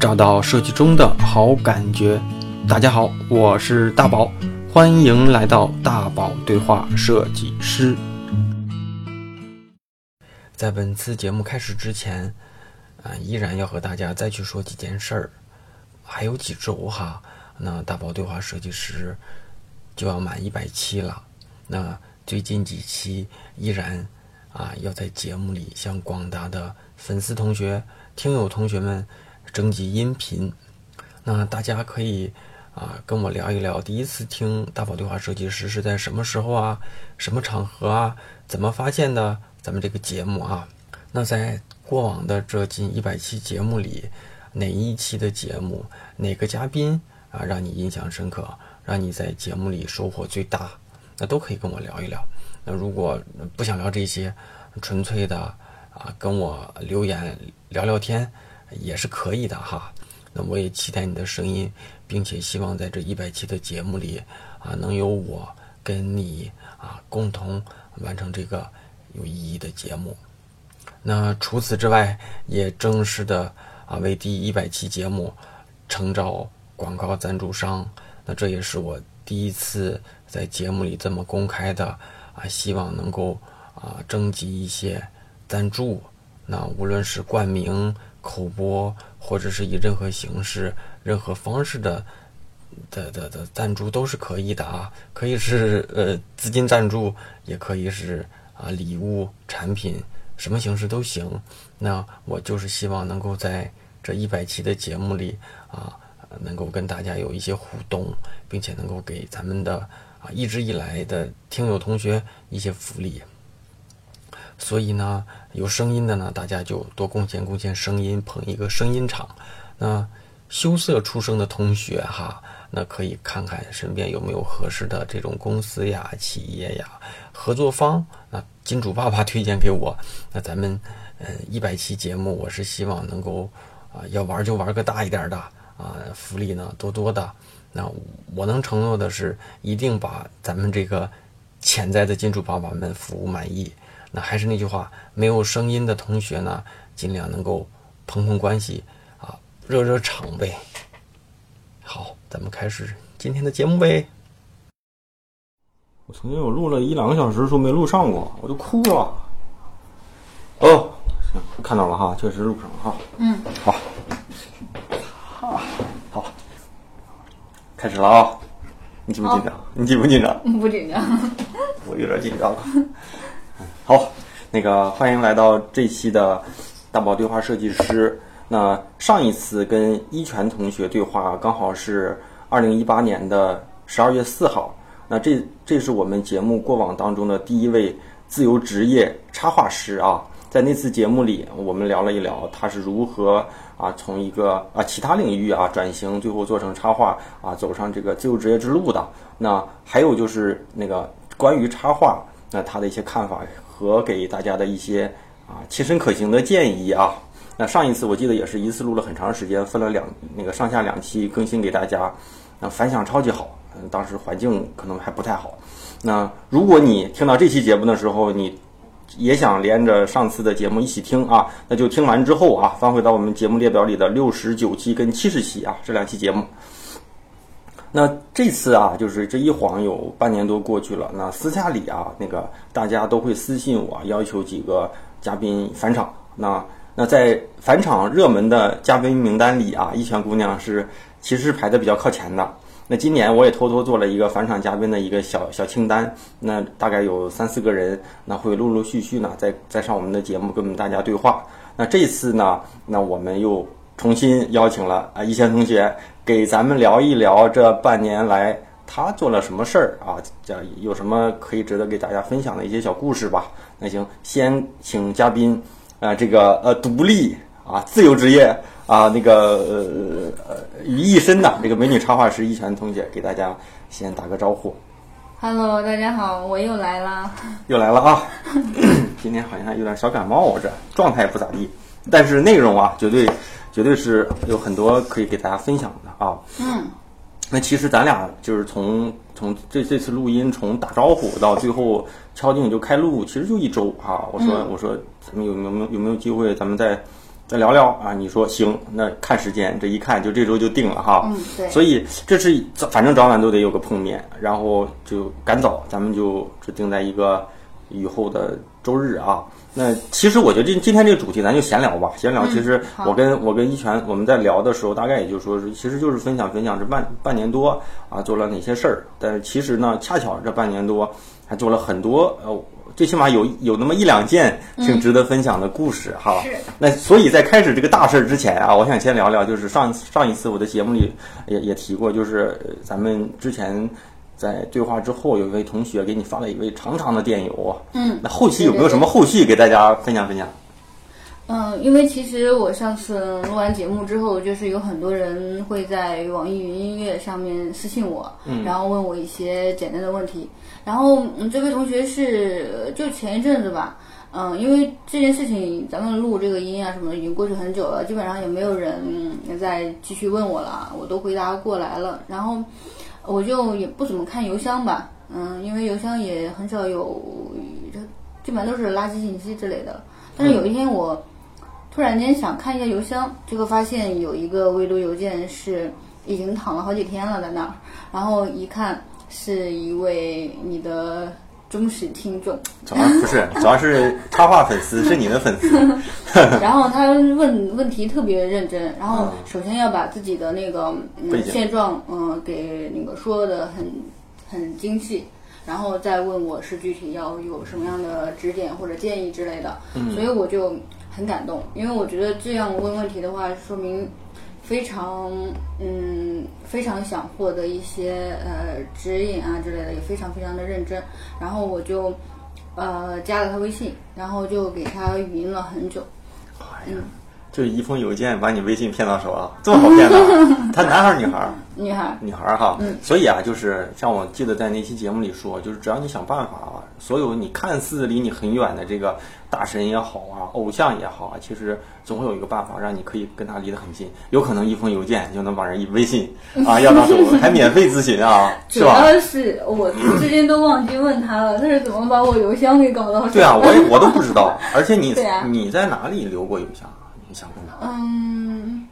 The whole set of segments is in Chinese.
找到设计中的好感觉。大家好，我是大宝，欢迎来到大宝对话设计师。在本次节目开始之前，啊，依然要和大家再去说几件事儿。还有几周哈，那大宝对话设计师就要满一百期了。那最近几期依然啊，要在节目里向广大的粉丝同学、听友同学们。征集音频，那大家可以啊跟我聊一聊，第一次听大宝对话设计师是在什么时候啊，什么场合啊，怎么发现的咱们这个节目啊？那在过往的这近一百期节目里，哪一期的节目，哪个嘉宾啊让你印象深刻，让你在节目里收获最大？那都可以跟我聊一聊。那如果不想聊这些，纯粹的啊跟我留言聊聊天。也是可以的哈，那我也期待你的声音，并且希望在这一百期的节目里啊，能有我跟你啊共同完成这个有意义的节目。那除此之外，也正式的啊为第一百期节目诚招广告赞助商。那这也是我第一次在节目里这么公开的啊，希望能够啊征集一些赞助。那无论是冠名。口播，或者是以任何形式、任何方式的的的的赞助都是可以的啊，可以是呃资金赞助，也可以是啊礼物、产品，什么形式都行。那我就是希望能够在这一百期的节目里啊，能够跟大家有一些互动，并且能够给咱们的啊一直以来的听友同学一些福利。所以呢，有声音的呢，大家就多贡献贡献声音，捧一个声音场。那羞涩出生的同学哈，那可以看看身边有没有合适的这种公司呀、企业呀、合作方。那金主爸爸推荐给我，那咱们嗯一百期节目，我是希望能够啊，要玩就玩个大一点的啊，福利呢多多的。那我能承诺的是，一定把咱们这个潜在的金主爸爸们服务满意。那还是那句话，没有声音的同学呢，尽量能够碰碰关系啊，热热场呗。好，咱们开始今天的节目呗。我曾经有录了一两个小时，说没录上过，我就哭了。哦，行，看到了哈，确实录上了哈。嗯，好，好，好，开始了啊！你紧不紧张？你紧不紧张？不紧张。我有点紧张。好，那个欢迎来到这期的大宝对话设计师。那上一次跟一泉同学对话，刚好是二零一八年的十二月四号。那这这是我们节目过往当中的第一位自由职业插画师啊。在那次节目里，我们聊了一聊他是如何啊从一个啊其他领域啊转型，最后做成插画啊走上这个自由职业之路的。那还有就是那个关于插画，那他的一些看法。和给大家的一些啊切身可行的建议啊，那上一次我记得也是一次录了很长时间，分了两那个上下两期更新给大家，那反响超级好，嗯，当时环境可能还不太好。那如果你听到这期节目的时候，你也想连着上次的节目一起听啊，那就听完之后啊，翻回到我们节目列表里的六十九期跟七十期啊这两期节目。那这次啊，就是这一晃有半年多过去了。那私下里啊，那个大家都会私信我，要求几个嘉宾返场。那那在返场热门的嘉宾名单里啊，一泉姑娘是其实排的比较靠前的。那今年我也偷偷做了一个返场嘉宾的一个小小清单，那大概有三四个人，那会陆陆续续呢再再上我们的节目跟我们大家对话。那这次呢，那我们又重新邀请了啊一泉同学。给咱们聊一聊这半年来他做了什么事儿啊？这有什么可以值得给大家分享的一些小故事吧？那行，先请嘉宾，啊，这个呃，独立啊，自由职业啊，那个呃呃于一身的这个美女插画师一泉同学，给大家先打个招呼。Hello，大家好，我又来了。又来了啊！今天好像有点小感冒，我这状态不咋地，但是内容啊，绝对。绝对是有很多可以给大家分享的啊。嗯，那其实咱俩就是从从这这次录音从打招呼到最后敲定就开录，其实就一周啊。我说我说咱们有没有有没有机会，咱们再再聊聊啊。你说行，那看时间，这一看就这周就定了哈。嗯，对。所以这是早反正早晚都得有个碰面，然后就赶早，咱们就只定在一个雨后的周日啊。那其实我觉得今今天这个主题咱就闲聊吧，闲聊。其实我跟我跟一泉我们在聊的时候，大概也就说是，其实就是分享分享这半半年多啊做了哪些事儿。但是其实呢，恰巧这半年多还做了很多呃，最起码有有那么一两件挺值得分享的故事哈。是。那所以在开始这个大事儿之前啊，我想先聊聊，就是上上一次我的节目里也也提过，就是咱们之前。在对话之后，有一位同学给你发了一位长长的电邮。嗯，那后期有没有什么后续给大家分享分享？嗯，因为其实我上次录完节目之后，就是有很多人会在网易云音乐上面私信我，然后问我一些简单的问题。然后，嗯，这位同学是就前一阵子吧，嗯，因为这件事情咱们录这个音啊什么的已经过去很久了，基本上也没有人再继续问我了，我都回答过来了。然后。我就也不怎么看邮箱吧，嗯，因为邮箱也很少有，这基本上都是垃圾信息之类的。但是有一天我突然间想看一下邮箱，结果发现有一个未读邮件是已经躺了好几天了在那儿，然后一看是一位你的。忠实听众，主要不是，主要是插画粉丝，是你的粉丝。然后他问问题特别认真，然后首先要把自己的那个嗯现状，嗯，给那个说的很很精细，然后再问我是具体要有什么样的指点或者建议之类的。所以我就很感动，因为我觉得这样问问题的话，说明。非常嗯，非常想获得一些呃指引啊之类的，也非常非常的认真。然后我就呃加了他微信，然后就给他语音了很久。嗯，就一封邮件把你微信骗到手啊，这么好骗的？他男孩儿女孩儿？女孩儿。女孩儿哈。嗯。所以啊，就是像我记得在那期节目里说，就是只要你想办法啊，所有你看似离你很远的这个。大神也好啊，偶像也好啊，其实总会有一个办法让你可以跟他离得很近。有可能一封邮件就能把人一微信啊 要到手，还免费咨询啊，是吧？主要是我之前都忘记问他了，他是怎么把我邮箱给搞到手？对啊，我也我都不知道。而且你你在哪里留过邮箱？你想过吗？嗯。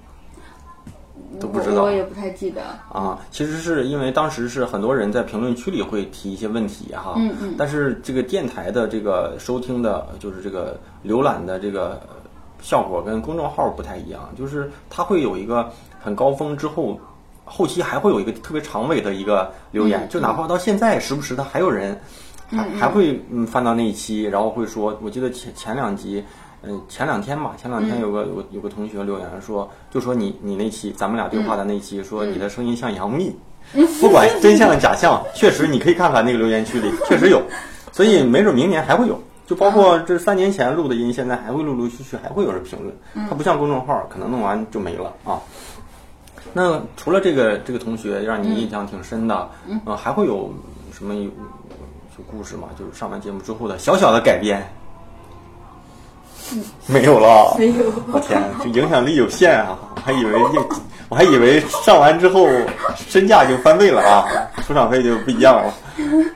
都不知道，我也不太记得啊。其实是因为当时是很多人在评论区里会提一些问题哈，嗯嗯。但是这个电台的这个收听的，就是这个浏览的这个效果跟公众号不太一样，就是它会有一个很高峰之后，后期还会有一个特别长尾的一个留言，就哪怕到现在时不时的还有人还还会嗯翻到那一期，然后会说，我记得前前两集。嗯，前两天吧，前两天有个有有个同学留言说，就说你你那期咱们俩对话的那期，说你的声音像杨幂，不管真相假象，确实你可以看看那个留言区里确实有，所以没准明年还会有，就包括这三年前录的音，现在还会陆陆续续还会有人评论，它不像公众号，可能弄完就没了啊。那除了这个这个同学让你印象挺深的，嗯，还会有什么有故事吗？就是上完节目之后的小小的改变。没有了，没有。我天，这影响力有限啊！我还以为我还以为上完之后身价就翻倍了啊，出场费就不一样了。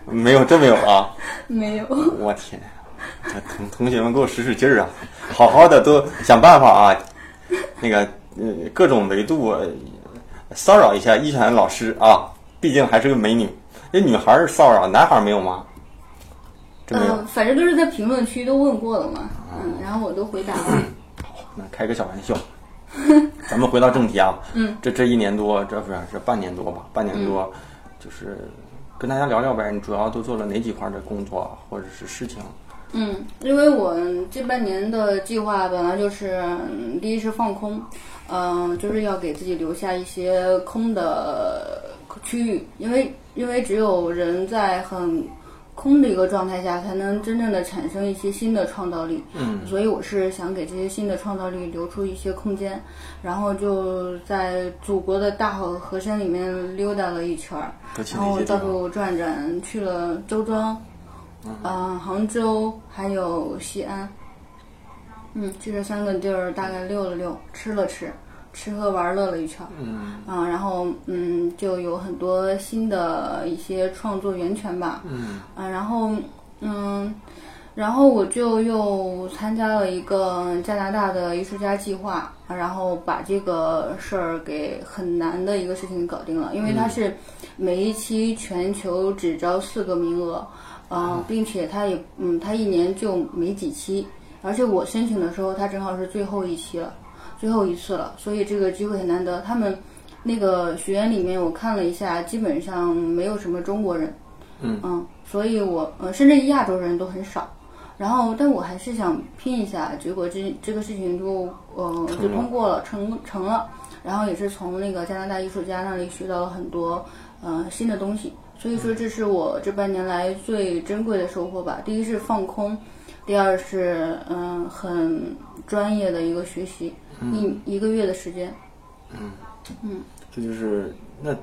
没有，真没有啊。没有。我天，同同学们给我使使劲儿啊，好好的都想办法啊，那个呃各种维度骚扰一下一泉老师啊，毕竟还是个美女。那女孩骚扰，男孩没有吗？嗯，反正都是在评论区都问过了嘛，嗯，然后我都回答了。好，那开个小玩笑，咱们回到正题啊。嗯，这这一年多，这不是这半年多吧？半年多，就是跟大家聊聊呗。你主要都做了哪几块的工作或者是事情？嗯，因为我这半年的计划本来就是，第一是放空，嗯，就是要给自己留下一些空的区域，因为因为只有人在很。空的一个状态下，才能真正的产生一些新的创造力。嗯，所以我是想给这些新的创造力留出一些空间，然后就在祖国的大好河山里面溜达了一圈儿，然后到处转转，去了周庄，嗯，杭州，还有西安。嗯，去这三个地儿大概溜了溜，吃了吃。吃喝玩乐了一圈，嗯，啊，然后嗯，就有很多新的一些创作源泉吧，嗯，啊，然后嗯，然后我就又参加了一个加拿大的艺术家计划，然后把这个事儿给很难的一个事情搞定了，因为它是每一期全球只招四个名额，啊、并且它也嗯，它一年就没几期，而且我申请的时候，它正好是最后一期了，最后一次了，所以这个机会很难得。他们那个学员里面，我看了一下，基本上没有什么中国人，嗯所以我呃，甚至亚洲人都很少。然后，但我还是想拼一下，结果这这个事情就呃就通过了，成成了。然后也是从那个加拿大艺术家那里学到了很多呃新的东西，所以说这是我这半年来最珍贵的收获吧。第一是放空，第二是嗯、很专业的一个学习，一一个月的时间。嗯嗯这就是那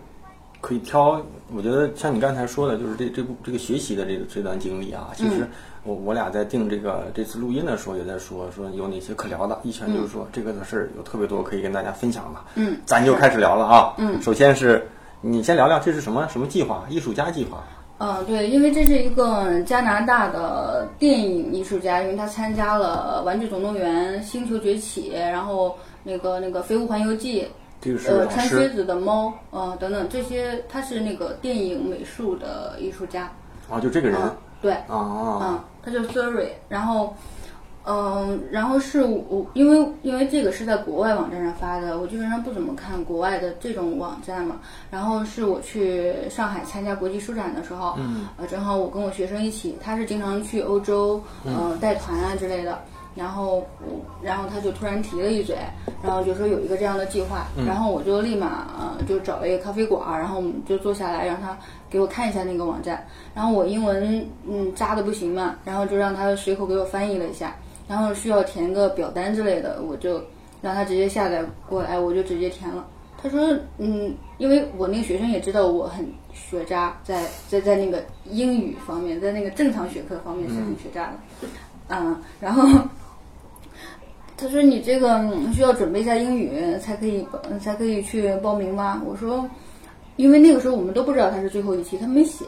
可以挑。我觉得像你刚才说的，就是这这部这个学习的这个这段经历啊，其实我我俩在定这个这次录音的时候也在说说有哪些可聊的。一拳就是说、这个的事儿有特别多可以跟大家分享的。嗯，咱就开始聊了啊。嗯，首先是你先聊聊这是什么什么计划？艺术家计划。嗯，对，因为这是一个加拿大的电影艺术家，因为他参加了《玩具总动员》《星球崛起》，然后那个那个《飞屋环游记》，这个是呃，穿靴子的猫，呃，等等这些，他是那个电影美术的艺术家。啊，就这个人嗯，对，啊，嗯，他叫 Surrey，然后，嗯，然后是我因为因为这个是在国外网站上发的，我基本上不怎么看国外的这种网站嘛。然后是我去上海参加国际书展的时候，嗯，呃，正好我跟我学生一起，他是经常去欧洲，呃，带团啊之类的。然后我，然后他就突然提了一嘴，然后就说有一个这样的计划，然后我就立马呃就找了一个咖啡馆儿，然后我们就坐下来让他给我看一下那个网站，然后我英文嗯渣的不行嘛，然后就让他随口给我翻译了一下，然后需要填个表单之类的，我就让他直接下载过来，我就直接填了。他说嗯，因为我那个学生也知道我很学渣，在在在那个英语方面，在那个正常学科方面是很学渣的，嗯，然后。他说：“你这个需要准备一下英语才可以，才可以去报名吗？”我说：“因为那个时候我们都不知道他是最后一期，他没写。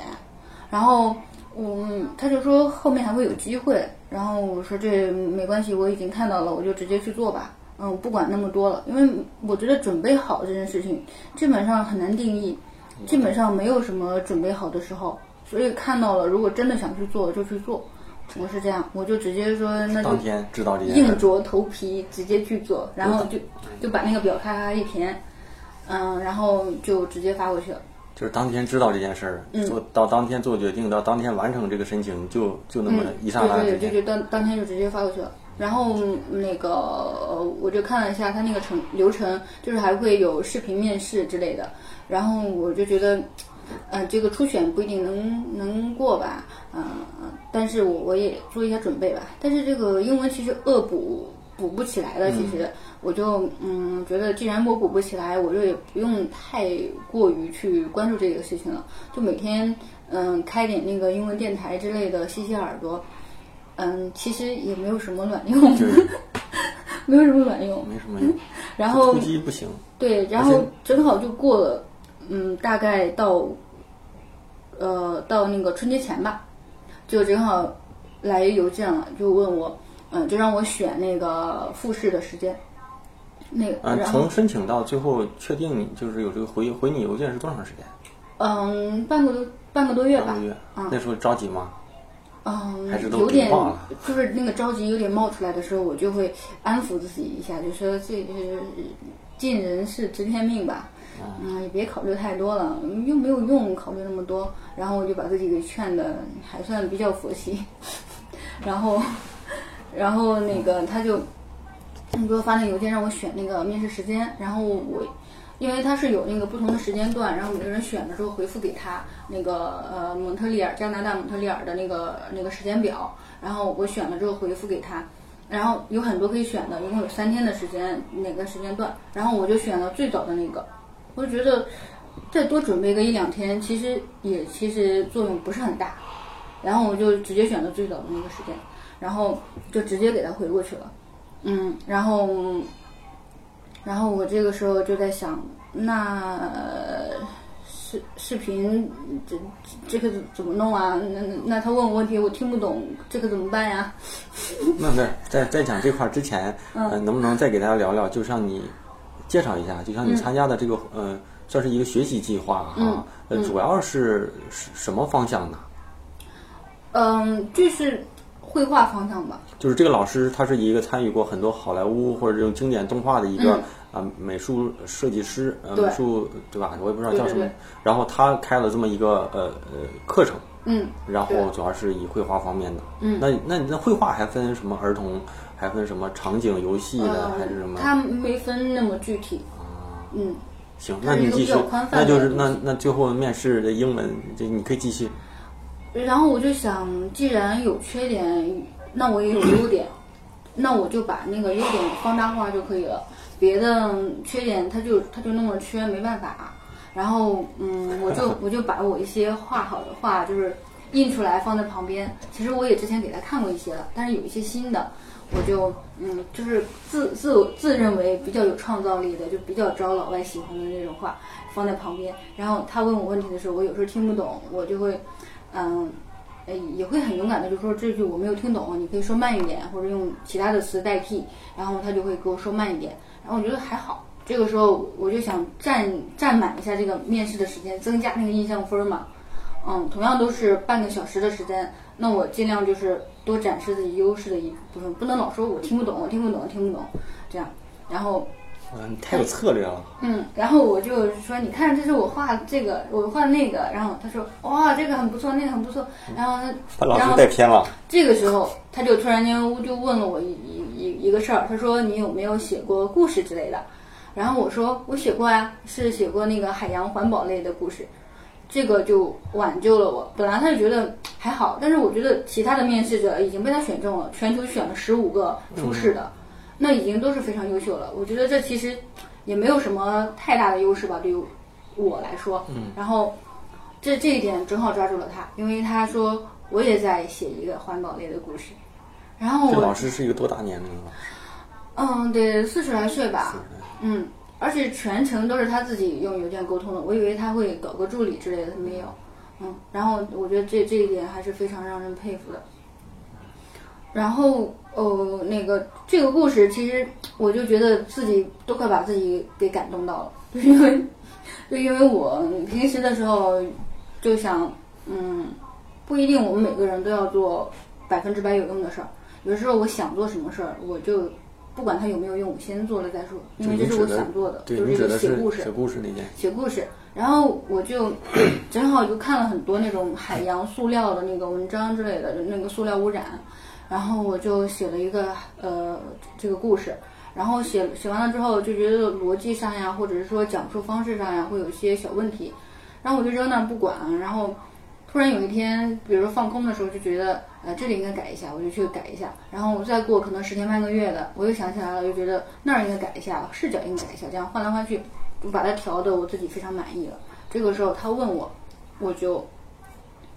然后，嗯，他就说后面还会有机会。然后我说这没关系，我已经看到了，我就直接去做吧。嗯，不管那么多了，因为我觉得准备好这件事情基本上很难定义，基本上没有什么准备好的时候。所以看到了，如果真的想去做，就去做。我是这样，我就直接说那就当天知道这件事。硬着头皮直接去做，然后就就把那个表咔咔一填，嗯，然后就直接发过去了。就是当天知道这件事儿，嗯做到当天做决定，到当天完成这个申请，就就那么一刹那嗯对对。就就当当天就直接发过去了。然后那个呃我就看了一下他那个程流程，就是还会有视频面试之类的。然后我就觉得，呃，这个初选不一定能能过吧，嗯、但是我我也做一下准备吧。但是这个英文其实恶补补不起来了，其实我就嗯觉得，既然我补不起来，我就也不用太过于去关注这个事情了，就每天嗯开点那个英文电台之类的，吸吸耳朵。嗯，其实也没有什么卵用，没有什么卵用。没什么 用。然后突击不行，对，然后正好就过了，嗯，大概到，呃，到那个春节前吧，就正好来邮件了，就问我，嗯，就让我选那个复试的时间，那个，嗯，然后从申请到最后确定你就是有这个回回你邮件是多长时间？嗯，半个多半个多月吧半个，月。嗯那时候着急吗？嗯还是，都有点就是那个着急有点冒出来的时候，我就会安抚自己一下，就说这是尽人事知天命吧，嗯，也别考虑太多了，又没有用考虑那么多。然后我就把自己给劝的还算比较佛系，然后，然后那个他就你给我发那邮件让我选那个面试时间，然后我。因为他是有那个不同的时间段，然后每个人选的时候回复给他那个呃蒙特利尔加拿大蒙特利尔的那个那个时间表，然后我选了之后回复给他，然后有很多可以选的，一共有三天的时间哪个时间段，然后我就选了最早的那个，我就觉得再多准备个一两天，其实也其实作用不是很大，然后我就直接选了最早的那个时间，然后就直接给他回过去了，嗯，然后。然后我这个时候就在想，那视视频，这这个怎么弄啊？那那他问我问题，我听不懂，这个怎么办呀？那那在在讲这块儿之前，嗯、能不能再给大家聊聊？就像你介绍一下，就像你参加的这个，呃，算是一个学习计划哈，呃，主要是是什么方向呢？嗯，就是绘画方向吧。就是这个老师，他是一个参与过很多好莱坞或者这种经典动画的一个啊、美术设计师，呃，美术对吧？我也不知道叫什么。对对对然后他开了这么一个呃呃课程，嗯，然后主要是以绘画方面的。嗯，那那那绘画还分什么儿童，还分什么场景游戏的，还是什么？他没分那么具体。啊嗯，行，那你继续那就是那那最后面试的英文，这你可以继续。然后我就想，既然有缺点，那我也有优点，那我就把那个优点放大化就可以了。别的缺点他就他就那么缺，没办法。然后嗯，我就 我就把我一些画好的画就是印出来放在旁边。其实我也之前给他看过一些了，但是有一些新的，我就嗯就是自自自认为比较有创造力的，就比较招老外喜欢的那种画放在旁边。然后他问我问题的时候，我有时候听不懂，我就会嗯。也会很勇敢的就说这句我没有听懂，你可以说慢一点，或者用其他的词代替，然后他就会给我说慢一点，然后我觉得还好。这个时候我就想占占满一下这个面试的时间，增加那个印象分嘛。嗯，同样都是半个小时的时间，那我尽量就是多展示自己优势的一部分，不能老说我听不懂，我听不懂，听不懂，这样。然后嗯，你太有策略了。嗯，然后我就说，你看，这是我画的这个，我画的那个。然后他说，哇，这个很不错，那个很不错。然后他，把老师然后带偏了。这个时候，他就突然间就问了我一一一一个事儿，他说你有没有写过故事之类的？然后我说我写过呀，是写过那个海洋环保类的故事。这个就挽救了我。本来他就觉得还好，但是我觉得其他的面试者已经被他选中了，全球选了十五个初试的，那已经都是非常优秀了。我觉得这其实也没有什么太大的优势吧，对于我来说。嗯。然后这这一点正好抓住了他，因为他说我也在写一个环保类的故事。然后我这老师是一个多大年龄了？嗯，得四十来岁吧，嗯，而且全程都是他自己用邮件沟通的，我以为他会搞个助理之类的，他没有，嗯，然后我觉得这这一点还是非常让人佩服的。然后哦，那个这个故事，其实我就觉得自己都快把自己给感动到了，就是因为，就因为我平时的时候就想，嗯，不一定我们每个人都要做百分之百有用的事儿，有时候我想做什么事儿，我就不管它有没有用，我先做了再说，因为这是我想做的，就是写故事写。故事那件。写故事，然后我就 正好就看了很多那种海洋塑料的那个文章之类的，就那个塑料污染，然后我就写了一个呃这个故事，然后写写完了之后就觉得逻辑上呀，或者是说讲述方式上呀会有一些小问题，然后我就扔那儿不管，然后突然有一天，比如说放空的时候就觉得呃这里应该改一下，我就去改一下，然后我再过可能十天半个月的，我又想起来了，就觉得那儿应该改一下，视角应该改一下，这样换来换去。就把它调的我自己非常满意了。这个时候他问我，我就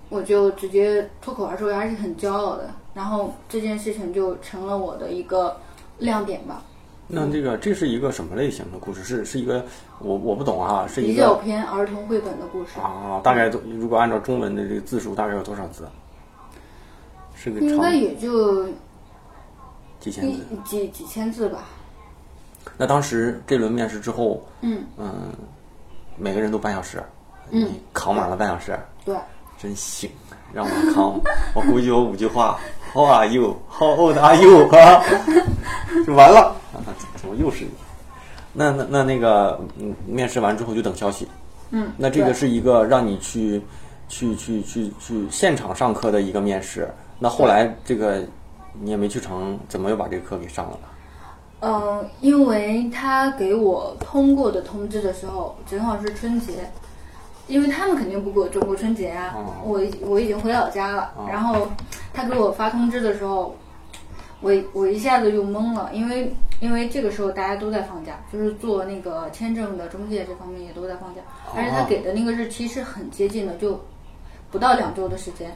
我就直接脱口而出，还是很骄傲的。然后这件事情就成了我的一个亮点吧，那这个这是一个什么类型的故事？是是一个我我不懂啊，是一比较个偏儿童绘本的故事，啊，大概都如果按照中文的这个字数，大概有多少字？是个长应该也就几千字。几几千字吧。那当时这轮面试之后，嗯嗯，每个人都半小时，你扛满了半小时，对，真行，让我扛，我估计有五句话，How are you? How old are you? 啊，就完了啊！怎么又是你？那那那那个，嗯，面试完之后就等消息。嗯，那这个是一个让你去去去去去现场上课的一个面试。那后来这个你也没去成，怎么又把这个课给上了呢？嗯，因为他给我通过的通知的时候，正好是春节，因为他们肯定不过中国春节啊。哦我我已经回老家了，然后他给我发通知的时候，我我一下子就懵了，因为因为这个时候大家都在放假，就是做那个签证的中介这方面也都在放假，而且他给的那个日期是很接近的，就不到两周的时间。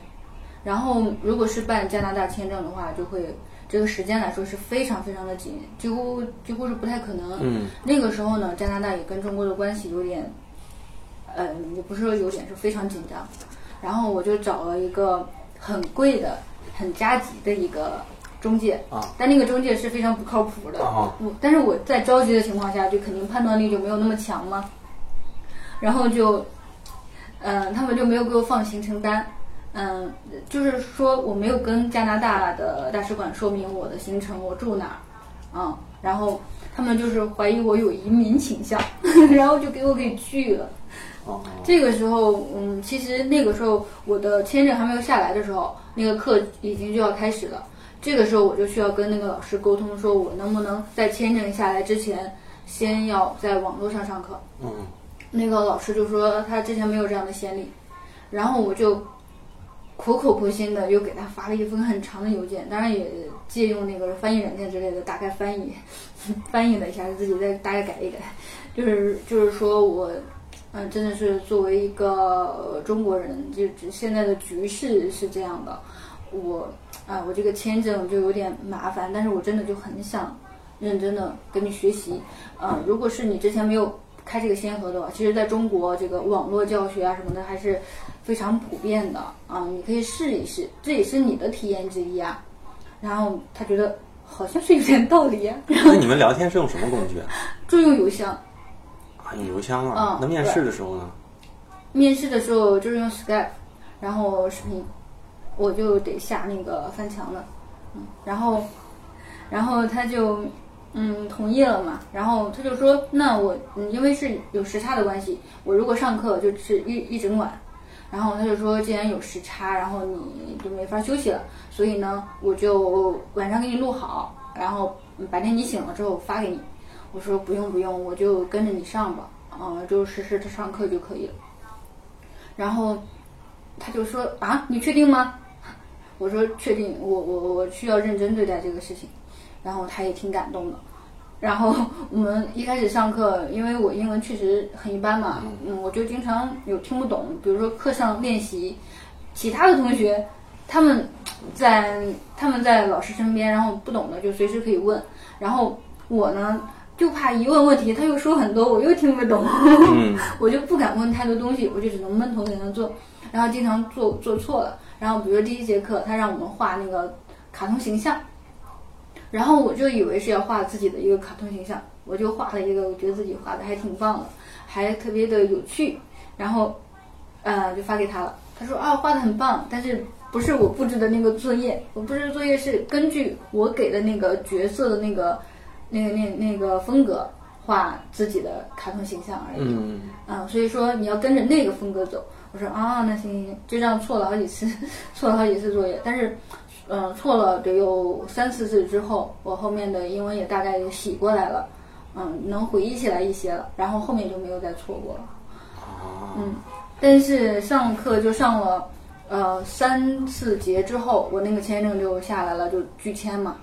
然后如果是办加拿大签证的话，就会这个时间来说是非常非常的紧，几乎几乎是不太可能。嗯，那个时候呢，加拿大也跟中国的关系有点，呃，也不是说有点，是非常紧张。然后我就找了一个很贵的、很加急的一个中介啊，但那个中介是非常不靠谱的。啊我但是我在着急的情况下，就肯定判断力就没有那么强嘛。然后就，嗯、他们就没有给我放行程单。嗯，就是说我没有跟加拿大的大使馆说明我的行程，我住哪儿，嗯，然后他们就是怀疑我有移民倾向，然后就给我给拒了。哦，这个时候，嗯，其实那个时候我的签证还没有下来的时候，那个课已经就要开始了。这个时候我就需要跟那个老师沟通，说我能不能在签证下来之前，先要在网络上上课。嗯，那个老师就说他之前没有这样的先例，然后我就苦口婆心的又给他发了一封很长的邮件，当然也借用那个翻译软件之类的，大概翻译 翻译了一下，自己再大概改一改，就是就是说我。嗯，真的是作为一个、呃中国人，就只现在的局势是这样的，我啊，我这个签证就有点麻烦，但是我真的就很想认真的跟你学习。呃，如果是你之前没有开这个先河的话，其实在中国这个网络教学啊什么的还是非常普遍的啊，你可以试一试，这也是你的体验之一啊。然后他觉得好像是有点道理啊，那你们聊天是用什么工具啊？就用邮箱。啊，用邮箱啊嗯。那面试的时候呢？面试的时候就是用 Skype，然后视频，我就得下那个翻墙的，嗯，然后，然后他就嗯同意了嘛，然后他就说，那我嗯因为是有时差的关系，我如果上课就是一一整晚，然后他就说，既然有时差，然后你就没法休息了，所以呢，我就晚上给你录好，然后嗯白天你醒了之后发给你。我说不用不用，我就跟着你上吧，嗯、就实时的上课就可以了。然后他就说啊，你确定吗？我说确定，我我我需要认真对待这个事情。然后他也挺感动的。然后我们一开始上课，因为我英文确实很一般嘛，嗯，我就经常有听不懂，比如说课上练习，其他的同学他们在他们在老师身边，然后不懂的就随时可以问，然后我呢就怕一问问题他又说很多，我又听不懂，嗯，我就不敢问太多东西，我就只能闷头在那做，然后经常做做错了。然后比如说第一节课，他让我们画那个卡通形象，然后我就以为是要画自己的一个卡通形象，我就画了一个，我觉得自己画的还挺棒的，还特别的有趣，然后呃就发给他了。他说啊画的很棒，但是不是我布置的那个作业，我布置的作业是根据我给的那个角色的那个那个那那个风格画自己的卡通形象而已。嗯，嗯，所以说你要跟着那个风格走。我说啊，那行行行，就这样错了好几次，错了好几次作业，但是，嗯、错了得有三四次之后，我后面的英文也大概洗过来了，嗯，能回忆起来一些了，然后后面就没有再错过了。啊，嗯，但是上课就上了呃三四节之后，我那个签证就下来了，就拒签嘛。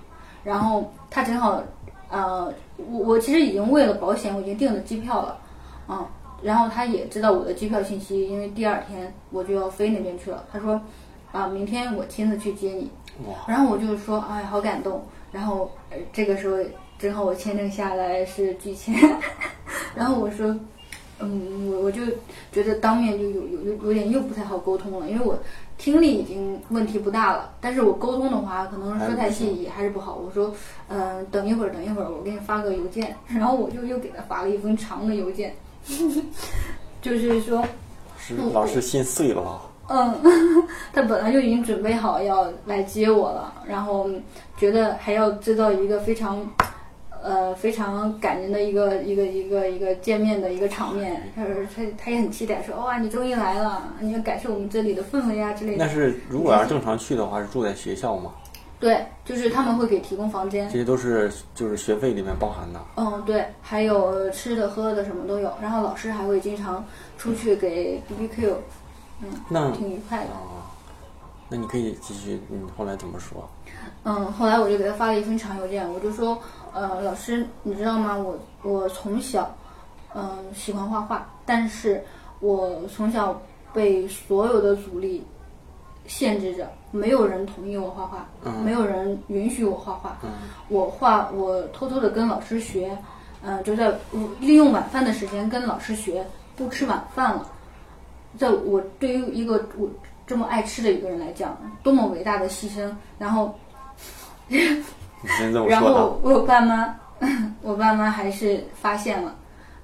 然后他正好，呃，我我其实已经为了保险，我已经订了机票了，嗯，然后他也知道我的机票信息，因为第二天我就要飞那边去了。他说，啊、明天我亲自去接你。然后我就说，哎，好感动。然后、呃、这个时候正好我签证下来是拒签，然后我说，嗯，我我就觉得当面就有有有有点又不太好沟通了，因为我听力已经问题不大了，但是我沟通的话可能说太细也还是不好。我说，嗯、等一会儿，等一会儿，我给你发个邮件。然后我就又给他发了一封长的邮件，就是说。是老师心碎了啊。嗯，他本来就已经准备好要来接我了，然后觉得还要制造一个非常，呃，非常感人的一个一个一个一个见面的一个场面。他说他他也很期待，说哇，你终于来了，你要感受我们这里的氛围啊之类的。那是如果要是正常去的话，是住在学校吗？对，就是他们会给提供房间这，些都是就是学费里面包含的。嗯，对，还有吃的喝的什么都有，然后老师还会经常出去给 BBQ，嗯那挺愉快的。哦，那你可以继续，你后来怎么说？嗯，后来我就给他发了一封长邮件，我就说，呃，老师，你知道吗？我我从小，嗯、喜欢画画，但是我从小被所有的阻力限制着，没有人同意我画画，没有人允许我画画。我画，我偷偷的跟老师学，嗯、就在我利用晚饭的时间跟老师学，不吃晚饭了。在我对于一个我这么爱吃的一个人来讲，多么伟大的牺牲。然后，你先这么然后我爸妈，我爸妈还是发现了，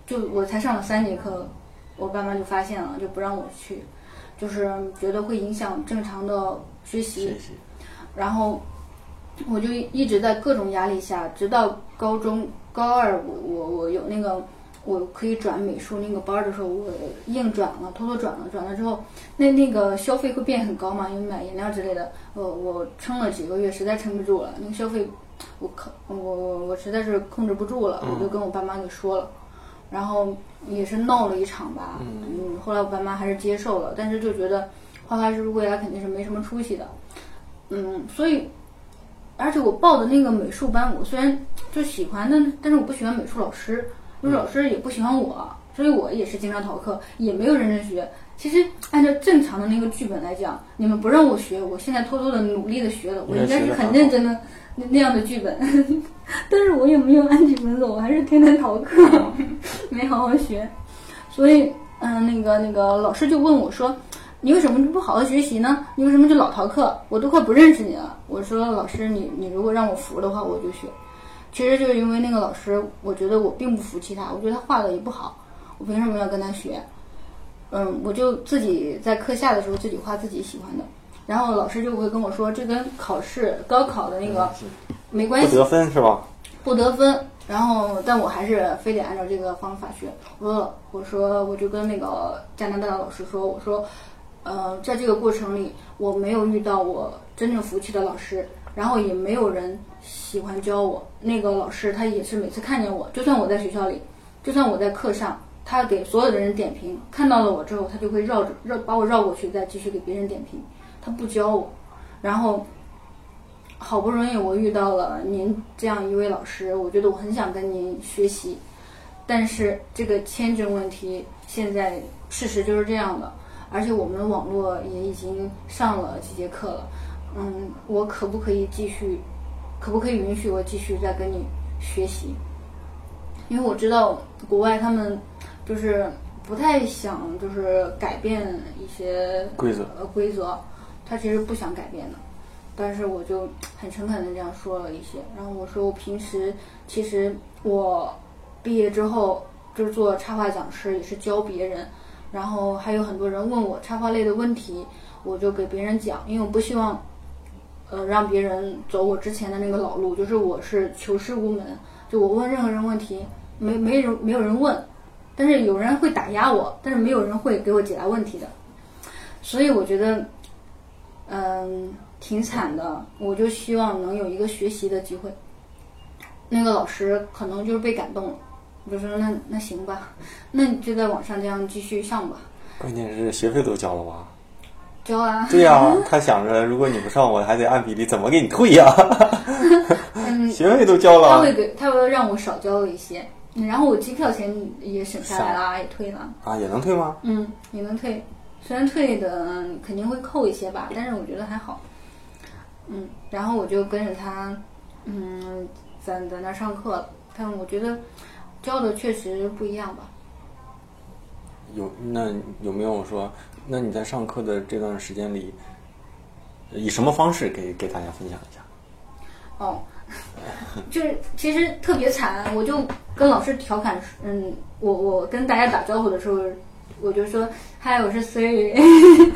就我才上了三节课，我爸妈就发现了，就不让我去，就是觉得会影响正常的学习。学习，然后我就一直在各种压力下，直到高中高二，我我我有那个我可以转美术那个班儿的时候，我硬转了，偷偷转了，转了之后，那那个消费会变很高嘛，因为买饮料之类的，我我撑了几个月，实在撑不住了，那个消费我控我我我实在是控制不住了，我就跟我爸妈给说了。然后也是闹了一场吧，嗯，后来我爸妈还是接受了，但是就觉得画画是未来肯定是没什么出息的，嗯，所以，而且我报的那个美术班，我虽然就喜欢，但但是我不喜欢美术老师，美术老师也不喜欢我，所以我也是经常逃课，也没有认真学。其实按照正常的那个剧本来讲，你们不让我学，我现在偷偷的努力的学了，我应该是很认真的那那样的剧本，但是我也没有按剧本走，我还是天天逃课，没好好学。所以，嗯、那个那个老师就问我说：“你为什么不好好学习呢？你为什么就老逃课？我都快不认识你了。”我说：“老师，你你如果让我服的话，我就学。”其实就是因为那个老师，我觉得我并不服气他，我觉得他画的也不好，我凭什么要跟他学？嗯，我就自己在课下的时候自己画自己喜欢的，然后老师就会跟我说，这跟考试高考的那个没关系，不得分是吧？不得分。然后，但我还是非得按照这个方法学。我说，我说，我就跟那个加拿大的老师说，我说，呃，在这个过程里，我没有遇到我真正服气的老师，然后也没有人喜欢教我。那个老师他也是每次看见我，就算我在学校里，就算我在课上，他给所有的人点评，看到了我之后，他就会绕着绕把我绕过去，再继续给别人点评，他不教我。然后好不容易我遇到了您这样一位老师，我觉得我很想跟您学习，但是这个签证问题现在事实就是这样的，而且我们网络也已经上了几节课了，嗯，我可不可以继续，可不可以允许我继续再跟你学习？因为我知道国外他们就是不太想就是改变一些规则呃规则，他其实不想改变的。但是我就很诚恳的这样说了一些，然后我说我平时其实我毕业之后就是做插画讲师，也是教别人，然后还有很多人问我插画类的问题，我就给别人讲，因为我不希望呃让别人走我之前的那个老路，就是我是求师无门，就我问任何人问题，没没人没有人问，但是有人会打压我，但是没有人会给我解答问题的，所以我觉得嗯。挺惨的，我就希望能有一个学习的机会。那个老师可能就是被感动了，我就说那那行吧，那你就在网上这样继续上吧。关键是学费都交了吧？交啊。对呀、他想着如果你不上，我还得按比例怎么给你退呀、嗯，学费都交了他会给，他会让我少交了一些，嗯然后我机票钱也省下来了，也退了。啊，也能退吗？嗯，也能退，虽然退的肯定会扣一些吧，但是我觉得还好。嗯，然后我就跟着他，嗯，在在那儿上课了。但我觉得教的确实不一样吧。有那有没有说，那你在上课的这段时间里，以什么方式给给大家分享一下？哦，就是其实特别惨，我就跟老师调侃，嗯，我我跟大家打招呼的时候，我就说嗨，我是 Siri，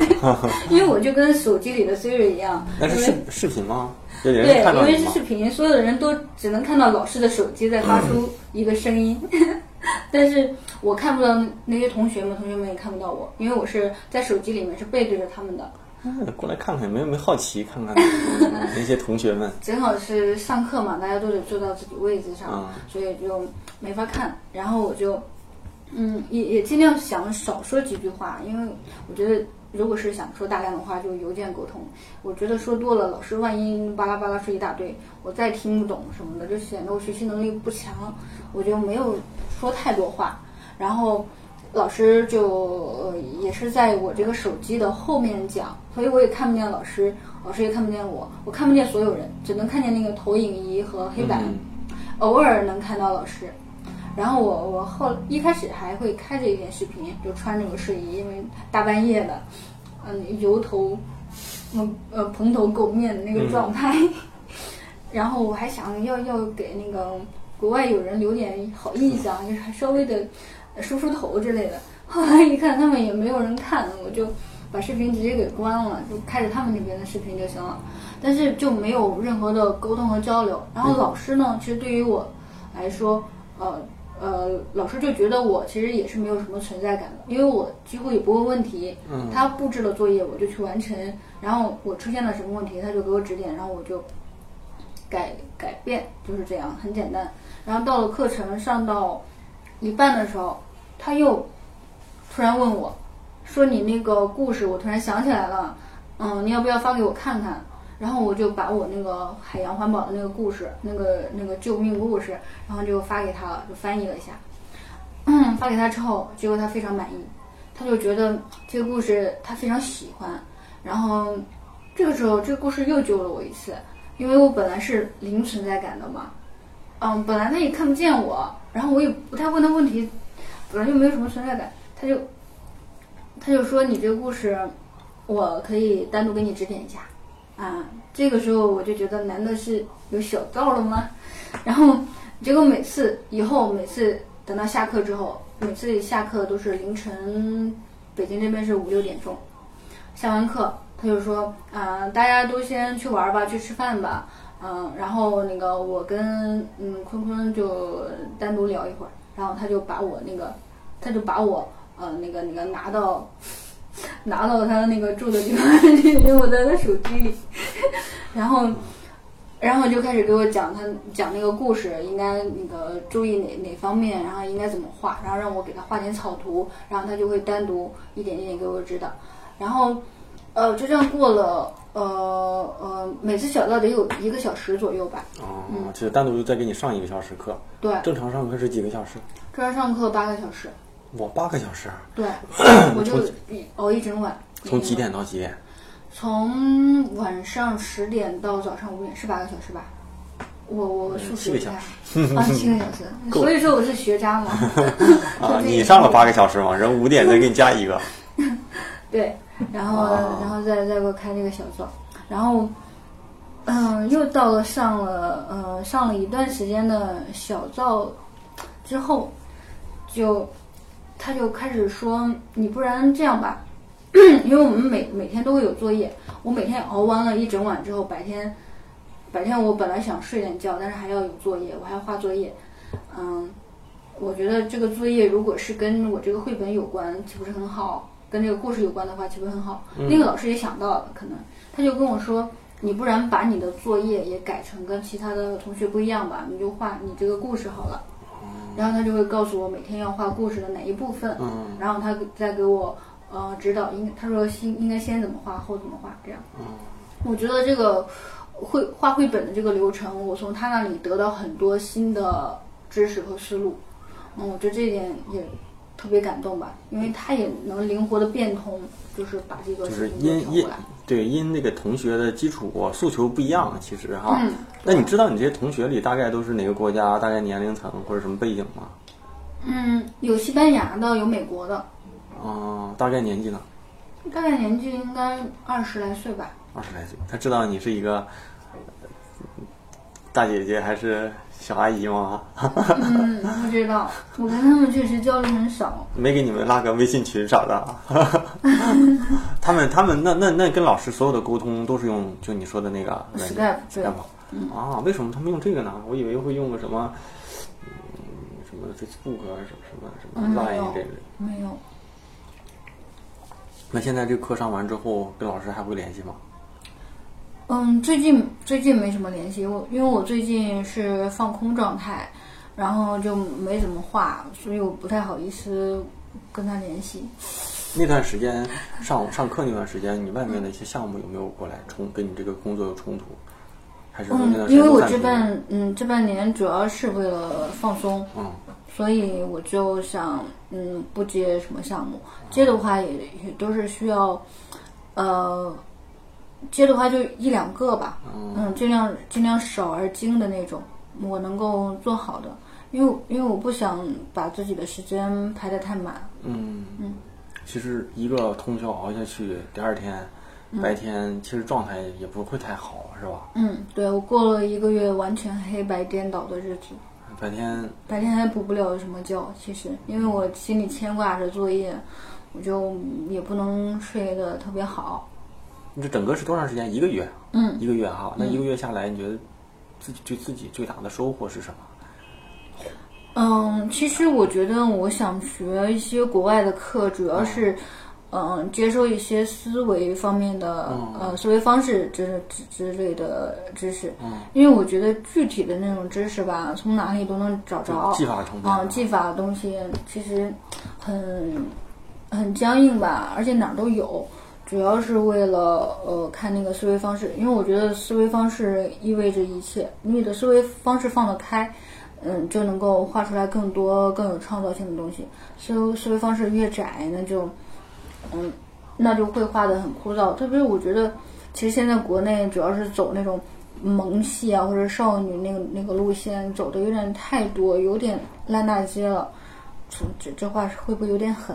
因为我就跟手机里的 Siri 一样，那是视视频吗？对，因为？是视频，所有的人都只能看到老师的手机在发出 一个声音，但是我看不到那些同学们，同学们也看不到我，因为我是在手机里面是背对着他们的。嗯过来看看，有没有没好奇看看那些同学们？正好是上课嘛，大家都得坐到自己位置上，嗯所以就没法看。然后我就，嗯，也也尽量想少说几句话，因为我觉得如果是想说大量的话，就邮件沟通。我觉得说多了，老师万一巴拉巴拉说一大堆，我再听不懂什么的，就显得我学习能力不强，我就没有说太多话。然后老师就呃也是在我这个手机的后面讲，所以我也看不见老师，老师也看不见我，我看不见所有人，只能看见那个投影仪和黑板，嗯偶尔能看到老师。然后我我后一开始还会开着一点视频，就穿着个睡衣，因为大半夜的，嗯，油头，嗯呃蓬头垢面的那个状态。然后我还想要要给那个国外友人留点好印象，就是还稍微的梳梳头之类的。后来一看他们也没有人看，我就把视频直接给关了，就开着他们那边的视频就行了。但是就没有任何的沟通和交流。然后老师呢，其实对于我来说，呃呃，老师就觉得我其实也是没有什么存在感的，因为我几乎也不问问题。嗯他布置了作业，我就去完成。然后我出现了什么问题，他就给我指点，然后我就改改变，就是这样，很简单。然后到了课程上到一半的时候，他又突然问我，说你那个故事，我突然想起来了，嗯，你要不要发给我看看？然后我就把我那个海洋环保的那个故事，那个那个救命故事，然后就发给他了，就翻译了一下。发给他之后，结果他非常满意，他就觉得这个故事他非常喜欢。然后这个时候，这个故事又救了我一次，因为我本来是零存在感的嘛。嗯，本来他也看不见我，然后我也不太问他问题，本来就没有什么存在感，他就他就说你这个故事，我可以单独给你指点一下。啊，这个时候我就觉得，难道是有小灶了吗？然后结果每次以后每次等到下课之后，每次下课都是凌晨，北京这边是五六点钟，下完课他就说，啊、大家都先去玩吧，去吃饭吧，嗯、然后那个我跟嗯坤坤就单独聊一会儿，然后他就把我那个，他就把我呃那个那个拿到。拿到他那个住的地方去，用我在他手机里，然后，然后就开始给我讲他讲那个故事，应该那个注意哪哪方面，然后应该怎么画，然后让我给他画点草图，然后他就会单独一点一点给我指导，然后，呃，就这样过了，呃呃，每次小到得有一个小时左右吧，哦，就是单独再给你上一个小时课，对，正常上课是几个小时？正常上课八个小时，我八个小时，对，我就一熬一整晚，从几点到几点？从晚上十点到早上五点是八个小时吧？我我数学不太好啊，七个小时。所以说我是学渣嘛。啊，你上了八个小时嘛，然后五点再给你加一个。对，然后哦然后再再给我开这个小灶，然后嗯，又到了上了呃上了一段时间的小灶之后，就他就开始说，你不然这样吧，因为我们每每天都会有作业，我每天熬完了一整晚之后，白天白天我本来想睡点觉，但是还要有作业，我还要画作业，嗯，我觉得这个作业如果是跟我这个绘本有关，岂不是很好？跟这个故事有关的话，岂不是很好？那个老师也想到了，可能他就跟我说，你不然把你的作业也改成跟其他的同学不一样吧，你就画你这个故事好了。然后他就会告诉我每天要画故事的哪一部分，嗯然后他再给我呃指导，应他说先应该先怎么画，后怎么画，这样。我觉得这个绘画绘本的这个流程，我从他那里得到很多新的知识和思路。嗯，我觉得这一点也特别感动吧，因为他也能灵活的变通，就是把这个就是事情给因因调过来。对因那个同学的基础诉求不一样，其实哈。嗯那你知道你这些同学里大概都是哪个国家、大概年龄层或者什么背景吗？嗯，有西班牙的，有美国的，啊、大概年纪呢？大概年纪应该二十来岁吧。二十来岁。他知道你是一个呃大姐姐还是小阿姨吗？嗯，不知道，我跟他们确实交流很少。没给你们拉个微信群啥的 啊？他们他们那那那跟老师所有的沟通都是用就你说的那个 Skype 啊？为什么他们用这个呢？我以为会用个什么嗯什么 Facebook 啊什么什么什么嗯没有 Line 这类。没有，那现在这课上完之后，跟老师还会联系吗？嗯，最近最近没什么联系，我因为我最近是放空状态，然后就没怎么画，所以我不太好意思跟他联系。那段时间上上课那段时间，你外面的一些项目有没有过来冲跟你这个工作有冲突？还是嗯，因为我这半嗯这半年主要是为了放松，嗯所以我就想嗯不接什么项目，接的话也也都是需要，呃，接的话就一两个吧，嗯，尽量尽量少而精的那种，我能够做好的，因为因为我不想把自己的时间排得太满。嗯。嗯，其实一个通宵熬下去，第二天白天其实状态也不会太好，是吧？嗯，对我过了一个月完全黑白颠倒的日子，白天。白天还补不了什么觉，其实。因为我心里牵挂着作业，我就也不能睡得特别好。你这整个是多长时间？一个月？嗯一个月哈。那一个月下来，你觉得自己对自己最大的收获是什么？嗯，其实我觉得我想学一些国外的课，主要是，嗯，接受一些思维方面的、呃思维方式之之之类的知识。嗯，因为我觉得具体的那种知识吧，从哪里都能找着。技法啊，技法的东西其实很很僵硬吧，而且哪儿都有。主要是为了呃看那个思维方式，因为我觉得思维方式意味着一切。你的思维方式放得开，嗯，就能够画出来更多更有创造性的东西。思思维方式越窄，那就嗯，那就会画得很枯燥。特别是我觉得，其实现在国内主要是走那种萌系啊或者少女那个那个路线，走的有点太多，有点烂大街了。这这这话会不会有点狠？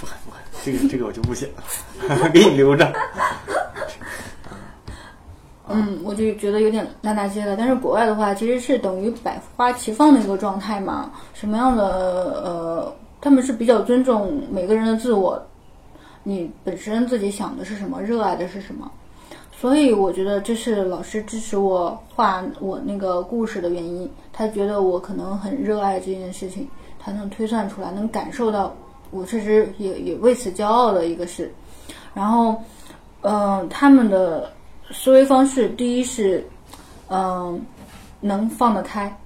不 狠不狠，这个这个我就不写了，给你留着。嗯，我就觉得有点烂大街了。但是国外的话，其实是等于百花齐放的一个状态嘛。什么样的呃，他们是比较尊重每个人的自我，你本身自己想的是什么，热爱的是什么。所以我觉得这是老师支持我画我那个故事的原因。他觉得我可能很热爱这件事情，他能推算出来，能感受到我确实也也为此骄傲的一个事。然后，嗯、他们的思维方式，第一是，嗯、能放得开，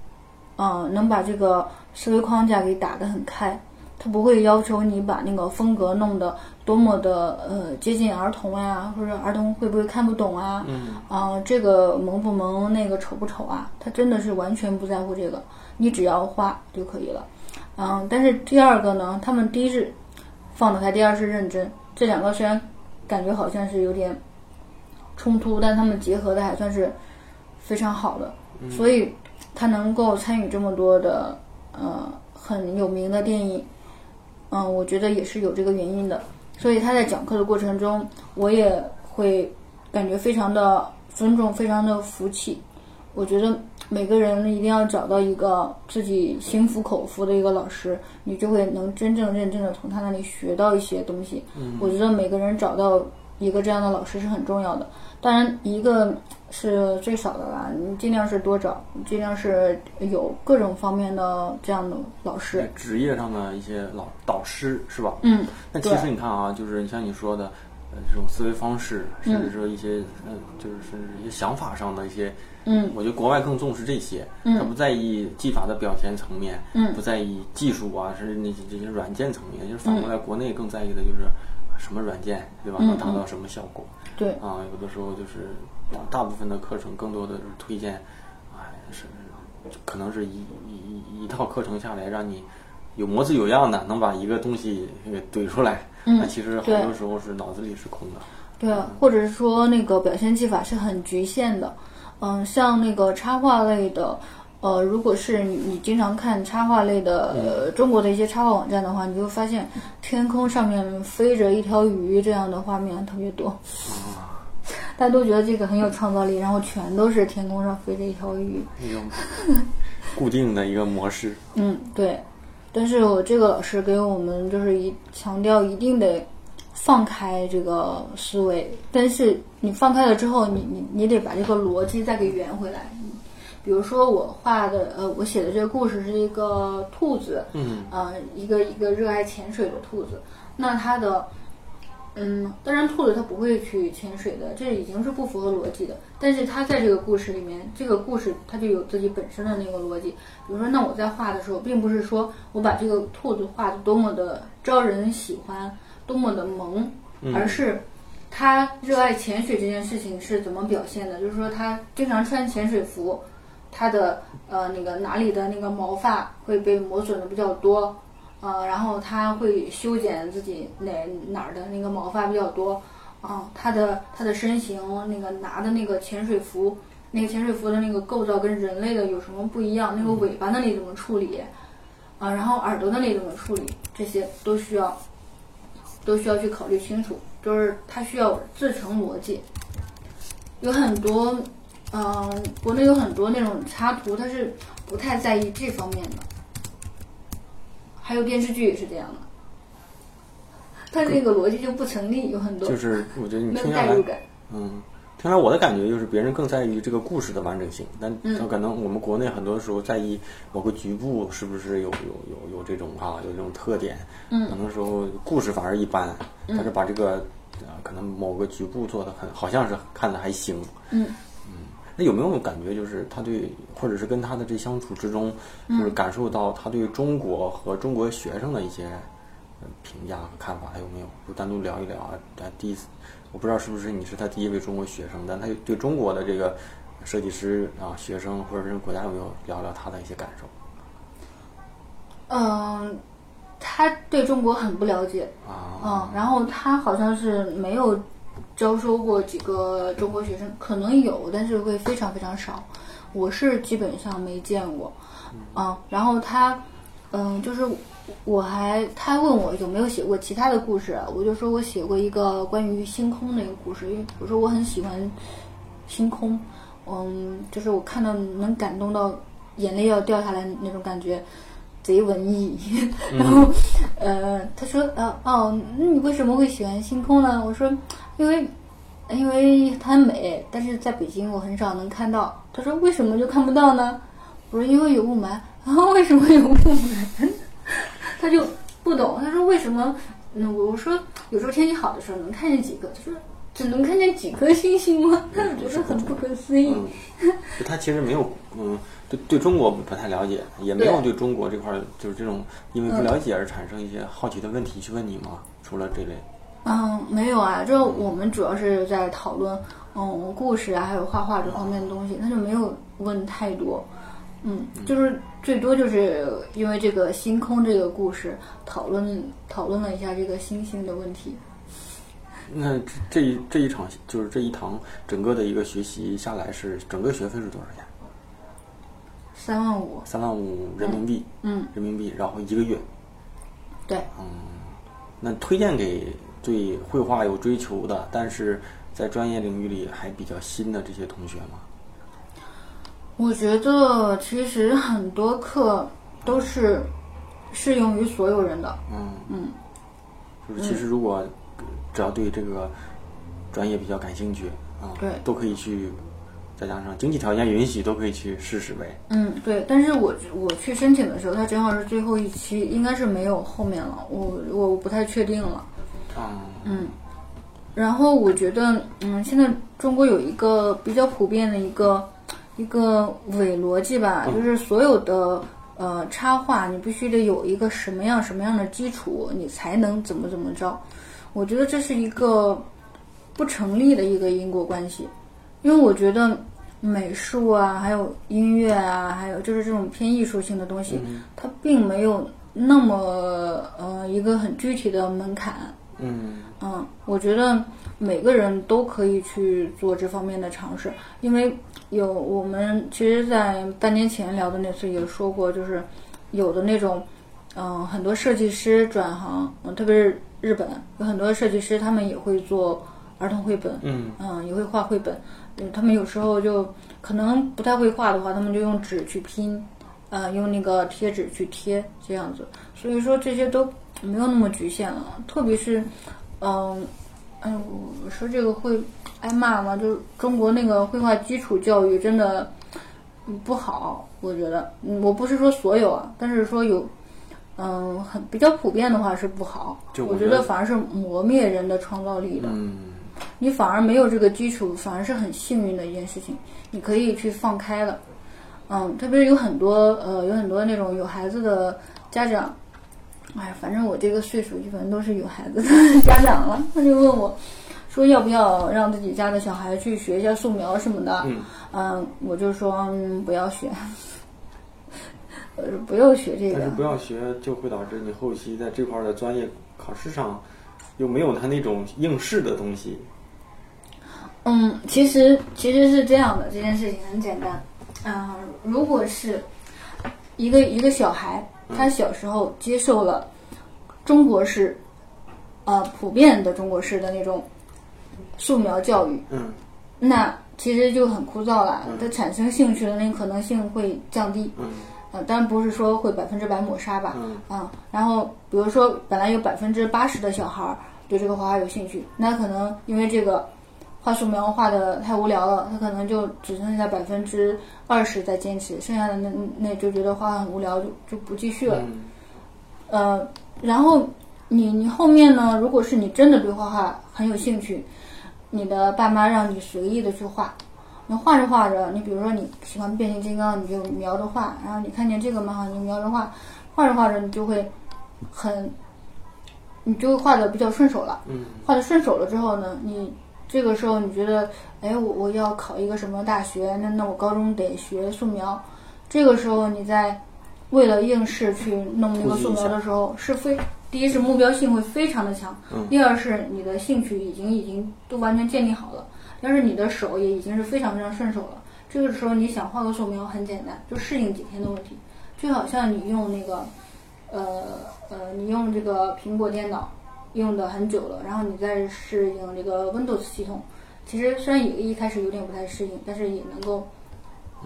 嗯、能把这个思维框架给打得很开。他不会要求你把那个风格弄得多么的呃接近儿童呀，或者儿童会不会看不懂啊？嗯啊、这个萌不萌，那个丑不丑啊？他真的是完全不在乎这个，你只要画就可以了。嗯，但是第二个呢，他们第一是放得开，第二是认真，这两个虽然感觉好像是有点冲突，但他们结合的还算是非常好的，所以他能够参与这么多的呃很有名的电影，嗯，我觉得也是有这个原因的。所以他在讲课的过程中，我也会感觉非常的尊重，非常的服气。我觉得每个人一定要找到一个自己心服口服的一个老师，你就会能真正认真的从他那里学到一些东西。我觉得每个人找到一个这样的老师是很重要的。当然，一个是最少的啦，你尽量是多找，尽量是有各种方面的这样的老师。职业上的一些老导师是吧？嗯，那其实你看啊，就是像你说的，呃，这种思维方式，甚至说一些，呃，就是甚至一些想法上的一些，嗯，我觉得国外更重视这些，嗯他不在意技法的表现层面，嗯不在意技术啊，甚至那些这些软件层面，就是反过来国内更在意的就是什么软件，对吧？嗯能达到什么效果？对，啊，有的时候就是大大部分的课程更多的是推荐，哎，是可能是一一一一套课程下来，让你有模子有样的能把一个东西给怼出来。嗯那其实很多时候是脑子里是空的。对，或者是说那个表现技法是很局限的。嗯，像那个插画类的，呃，如果是你你经常看插画类的、呃、中国的一些插画网站的话，你就会发现天空上面飞着一条鱼这样的画面特别多。大家都觉得这个很有创造力，然后全都是天空上飞着一条鱼。固定的一个模式。嗯，对。但是我这个老师给我们就是一强调一定得放开这个思维，但是你放开了之后，你你你得把这个逻辑再给圆回来。比如说我画的呃，我写的这个故事是一个兔子，嗯呃，一个一个热爱潜水的兔子，那它的，嗯，当然兔子它不会去潜水的，这已经是不符合逻辑的。但是它在这个故事里面，这个故事它就有自己本身的那个逻辑。比如说，那我在画的时候，并不是说我把这个兔子画的多么的招人喜欢，多么的萌，而是他热爱潜水这件事情是怎么表现的？就是说，他经常穿潜水服，他的呃那个哪里的那个毛发会被磨损的比较多，呃，然后他会修剪自己哪哪儿的那个毛发比较多，啊、他的他的身形那个拿的那个潜水服那个潜水服的那个构造跟人类的有什么不一样？那个尾巴那里怎么处理？啊，然后耳朵那里怎么处理？这些都需要都需要去考虑清楚，就是它需要自成逻辑。有很多，嗯、国内有很多那种插图，它是不太在意这方面的。还有电视剧也是这样的，它这个逻辑就不成立，有很多就是我觉得你没有听下来代入，感。嗯，听来我的感觉就是别人更在意这个故事的完整性，但嗯。可能我们国内很多时候在意某个局部是不是有有有有这种啊有这种特点，嗯。很多时候故事反而一般，但是把这个呃可能某个局部做的很好像是看的还行，嗯。那有没有感觉，就是他对，或者是跟他的这相处之中，就是感受到他对中国和中国学生的一些呃评价和看法，有没有？就单独聊一聊啊。他第一次，我不知道是不是你是他第一位中国学生，但他对中国的这个设计师啊、学生或者是国家有没有聊聊他的一些感受？嗯，他对中国很不了解，啊，嗯，然后他好像是没有招收过几个中国学生，可能有，但是会非常非常少。我是基本上没见过，嗯，然后他，嗯，就是我还他问我有没有写过其他的故事，我就说我写过一个关于星空的一个故事，因为我说我很喜欢星空，嗯，就是我看到能感动到眼泪要掉下来那种感觉。贼文艺，然后，呃，他说，呃，哦，那你为什么会喜欢星空呢？我说，因为，因为它很美，但是在北京我很少能看到。他说，为什么就看不到呢？我说，因为有雾霾。啊，为什么有雾霾？他就不懂，他说为什么？嗯，我说有时候天气好的时候能看见几个，他说只能看见几颗星星吗？他觉得很不可思议。嗯，就他其实没有，嗯，对对中国不太了解，也没有对对中国这块儿就是这种因为不了解而产生一些好奇的问题去问你吗？除了这类，嗯，没有啊，就我们主要是在讨论嗯故事啊，还有画画这方面的东西，他就没有问太多。嗯，就是最多就是因为这个星空这个故事讨论讨论了一下这个星星的问题。那这这一这一场就是这一堂整个的一个学习下来是整个学费是多少钱？三万五，三万五人民币，嗯，人民币，然后一个月。对，嗯那推荐给对绘画有追求的，但是在专业领域里还比较新的这些同学吗？我觉得其实很多课都是适用于所有人的。嗯嗯，就是其实如果只要对这个专业比较感兴趣啊，对都可以去，再加上经济条件允许，都可以去试试呗。嗯，对，但是我我去申请的时候，它正好是最后一期，应该是没有后面了，我我不太确定了。啊，嗯，然后我觉得，嗯，现在中国有一个比较普遍的一个一个伪逻辑吧，就是所有的呃插画，你必须得有一个什么样什么样的基础，你才能怎么怎么着。我觉得这是一个不成立的一个因果关系，因为我觉得美术啊，还有音乐啊，还有就是这种偏艺术性的东西，它并没有那么呃一个很具体的门槛。嗯嗯，我觉得每个人都可以去做这方面的尝试，因为有我们其实，在半年前聊的那次也说过，就是有的那种，嗯，很多设计师转行，嗯，特别是日本有很多设计师，他们也会做儿童绘本，嗯。嗯，也会画绘本，嗯，他们有时候就可能不太会画的话，他们就用纸去拼，呃，用那个贴纸去贴这样子，所以说这些都没有那么局限了，特别是，嗯，哎，我说这个会挨骂吗？就是中国那个绘画基础教育真的嗯不好，我觉得，嗯我不是说所有啊，但是说有。嗯，很比较普遍的话是不好，我觉就我觉得得反而是磨灭人的创造力的。嗯你反而没有这个基础，反而是很幸运的一件事情，你可以去放开了。嗯，特别是有很多呃，有很多那种有孩子的家长，哎，反正我这个岁数基本都是有孩子的 家长了，他就问我，说要不要让自己家的小孩去学一下素描什么的。嗯嗯，我就说、嗯、不要学，呃，不要学这个但是。不要学，就会导致你后期在这块儿的专业考试上，又没有他那种应试的东西。嗯，其实其实是这样的，这件事情很简单。嗯，如果是一个一个小孩，他小时候接受了中国式，呃，普遍的中国式的那种素描教育，嗯，那其实就很枯燥了，他产生兴趣的那个可能性会降低。嗯，呃，当然不是说会百分之百抹杀吧，嗯啊，然后比如说本来有百分之八十的小孩儿对这个画画有兴趣，那可能因为这个画素描画的太无聊了，他可能就只剩下百分之二十在坚持，剩下的那那就觉得画画很无聊，就就不继续了。嗯呃，然后你你后面呢，如果是你真的对画画很有兴趣，你的爸妈让你随意的去画，你画着画着，你比如说你喜欢变形金刚，你就描着画，然后你看见这个漫画，你就描着画，画着画着你就会很，你就会画的比较顺手了。嗯画的顺手了之后呢，你这个时候你觉得，哎，我我要考一个什么大学？那那我高中得学素描。这个时候你在为了应试去弄那个素描的时候，是非第一是目标性会非常的强，嗯第二是你的兴趣已经已经都完全建立好了，但是你的手也已经是非常非常顺手了。这个时候你想画个素描很简单，就适应几天的问题，就好像你用那个，呃呃，你用这个苹果电脑用的很久了，然后你再适应这个 Windows 系统，其实虽然也一开始有点不太适应，但是也能够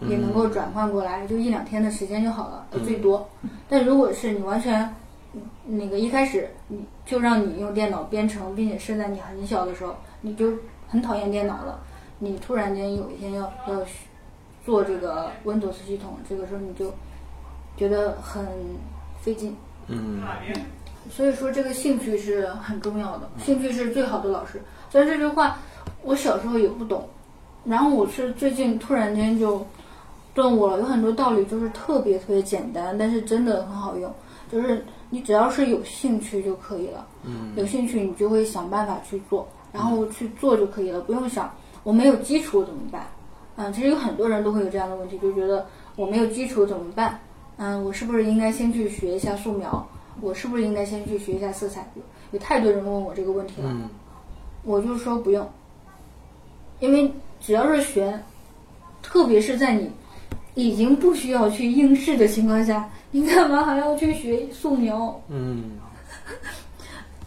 也能够转换过来，就一两天的时间就好了，呃最多。但如果是你完全嗯那个一开始你就让你用电脑编程，并且是在你很小的时候，你就很讨厌电脑了，你突然间有一天要要做这个 Windows 系统，这个时候你就觉得很费劲。嗯所以说，这个兴趣是很重要的，兴趣是最好的老师。虽然这句话我小时候也不懂，然后我是最近突然间就顿悟了，有很多道理就是特别特别简单，但是真的很好用。就是你只要是有兴趣就可以了，嗯有兴趣你就会想办法去做，然后去做就可以了，不用想我没有基础怎么办。嗯，其实有很多人都会有这样的问题，就觉得我没有基础怎么办？嗯，我是不是应该先去学一下素描？我是不是应该先去学一下色彩？有有太多人问我这个问题了，嗯我就说不用，因为只要是学，特别是在你已经不需要去应试的情况下，你干嘛还要去学素描？嗯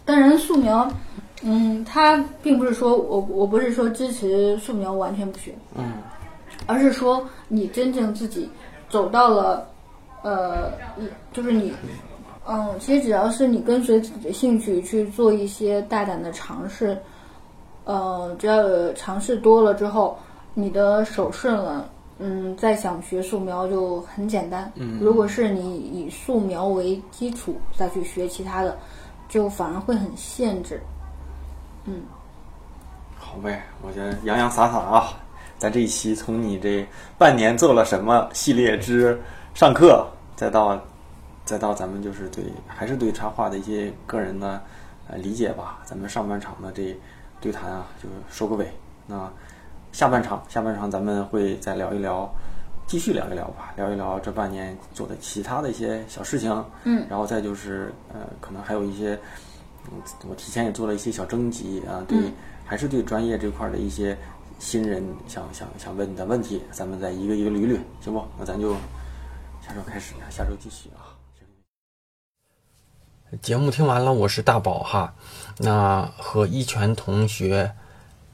当然，素描，嗯，它并不是说我我不是说支持素描完全不学，嗯而是说你真正自己走到了，呃，就是你，嗯，其实只要是你跟随自己的兴趣去做一些大胆的尝试，呃，只要尝试多了之后，你的手顺了，嗯，再想学素描就很简单。嗯如果是你以素描为基础再去学其他的，就反而会很限制。嗯好呗，我觉得洋洋洒洒啊，咱这一期从你这半年做了什么系列之上课，再到再到咱们就是对还是对插画的一些个人的呃理解吧。咱们上半场的这对谈啊，就收个尾。那下半场下半场咱们会再聊一聊，继续聊一聊吧，聊一聊这半年做的其他的一些小事情。嗯，然后再就是呃，可能还有一些。嗯，我提前也做了一些小征集啊，对，嗯还是对专业这块儿的一些新人想想想问的问题，咱们再一个一个捋捋，行不？那咱就下周开始，下周继续啊。节目听完了，我是大宝哈。那和一拳同学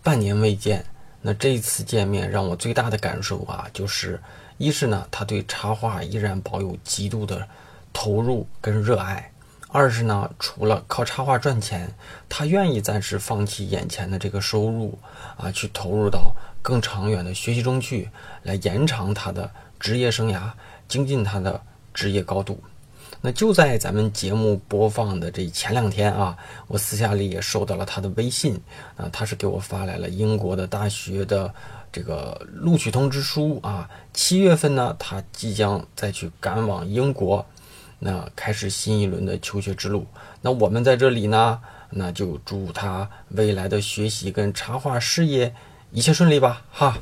半年未见，那这次见面让我最大的感受啊，就是一是呢，他对插画依然保有极度的投入跟热爱；二是呢，除了靠插画赚钱，他愿意暂时放弃眼前的这个收入啊，去投入到更长远的学习中去，来延长他的职业生涯，精进他的职业高度。那就在咱们节目播放的这前两天啊，我私下里也收到了他的微信啊，他是给我发来了英国的大学的这个录取通知书啊，七月份呢，他即将再去赶往英国，那开始新一轮的求学之路。那我们在这里呢，那就祝他未来的学习跟插画事业一切顺利吧，哈。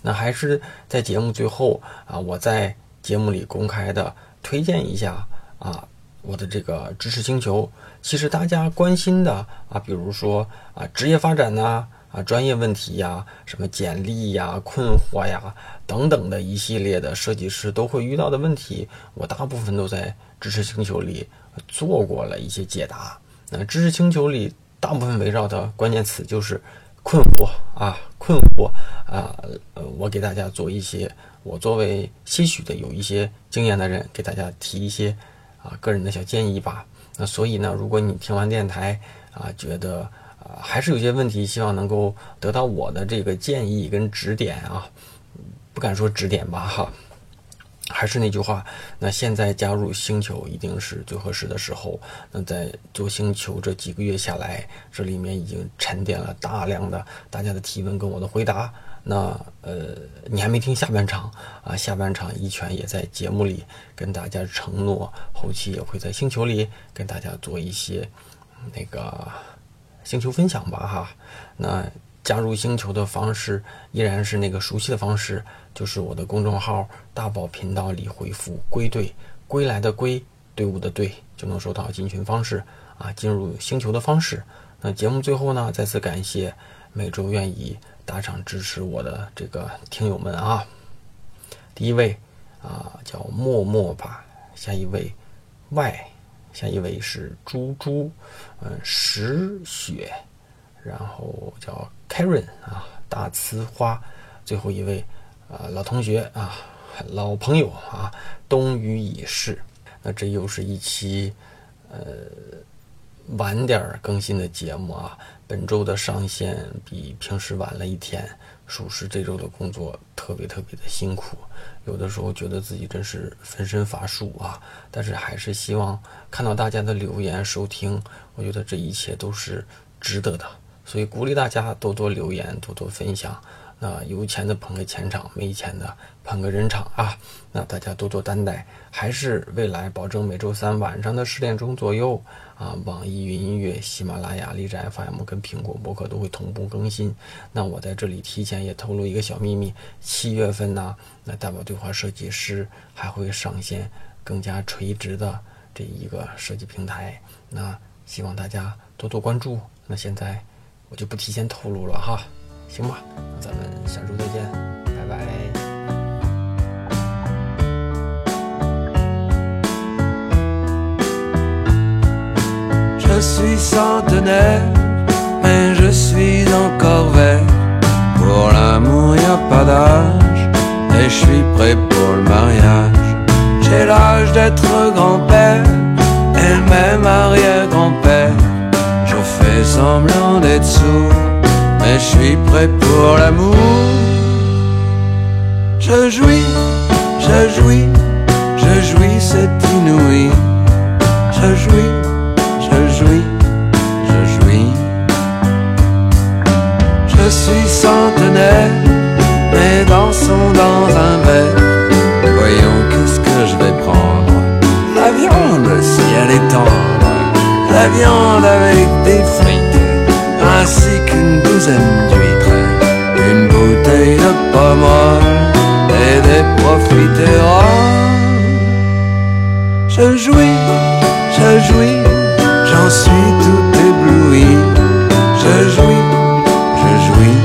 那还是在节目最后啊，我在节目里公开的。推荐一下啊，我的这个知识星球。其实大家关心的啊，比如说啊，职业发展呐、啊专业问题呀，什么简历呀、困惑呀等等的一系列的设计师都会遇到的问题，我大部分都在知识星球里做过了一些解答。那知识星球里大部分围绕的关键词就是困惑啊，困惑啊，呃，我给大家做一些，我作为些许的有一些经验的人，给大家提一些啊个人的小建议吧。那所以呢，如果你听完电台啊，觉得啊还是有些问题，希望能够得到我的这个建议跟指点啊，不敢说指点吧哈，还是那句话，那现在加入星球一定是最合适的时候。那在做星球这几个月下来，这里面已经沉淀了大量的大家的提问跟我的回答。那呃，你还没听下半场啊？下半场一拳也在节目里跟大家承诺，后期也会在星球里跟大家做一些那个星球分享吧哈。那加入星球的方式依然是那个熟悉的方式，就是我的公众号“大宝频道”里回复“归队”，归来的归，队伍的队，就能收到进群方式啊，进入星球的方式。那节目最后呢，再次感谢每周愿意。打赏支持我的这个听友们啊，第一位啊叫默默吧，下一位 Y，下一位是猪猪，嗯石雪，然后叫 Karen 啊大呲花，最后一位啊老同学啊老朋友啊冬雨已逝，那这又是一期呃晚点更新的节目啊。本周的上线比平时晚了一天，属实这周的工作特别特别的辛苦，有的时候觉得自己真是分身乏术啊。但是还是希望看到大家的留言收听，我觉得这一切都是值得的，所以鼓励大家多多留言，多多分享。那有钱的捧个钱场，没钱的捧个人场啊！那大家多多担待，还是未来保证每周三晚上的十点钟左右啊，网易云音乐、喜马拉雅、荔枝 FM 跟苹果播客都会同步更新。那我在这里提前也透露一个小秘密：七月份呢，那大宝对话设计师还会上线更加垂直的这一个设计平台。那希望大家多多关注。那现在我就不提前透露了哈。行吧，咱们下周再见，拜拜。Je suis centenaire, mais je suis encore vert. Pour l'amour, y a pas d'âge, et je suis prêt pour le mariage. J'ai l'âge d'être grand-père, et même arrière-grand-père. Je fais semblant d'être sourd mais je suis prêt pour l'amour. Je jouis, je jouis, je jouis, c'est inouï. Je jouis, je jouis, je jouis. Je suis centenaire, mais dansons dans un verre. Voyons qu'est-ce que je vais prendre. La viande, si elle est tendre. La viande avec des frites douzaine une bouteille de pommes et des profiteroles. Je jouis, je jouis, j'en suis tout ébloui. Je jouis, je jouis,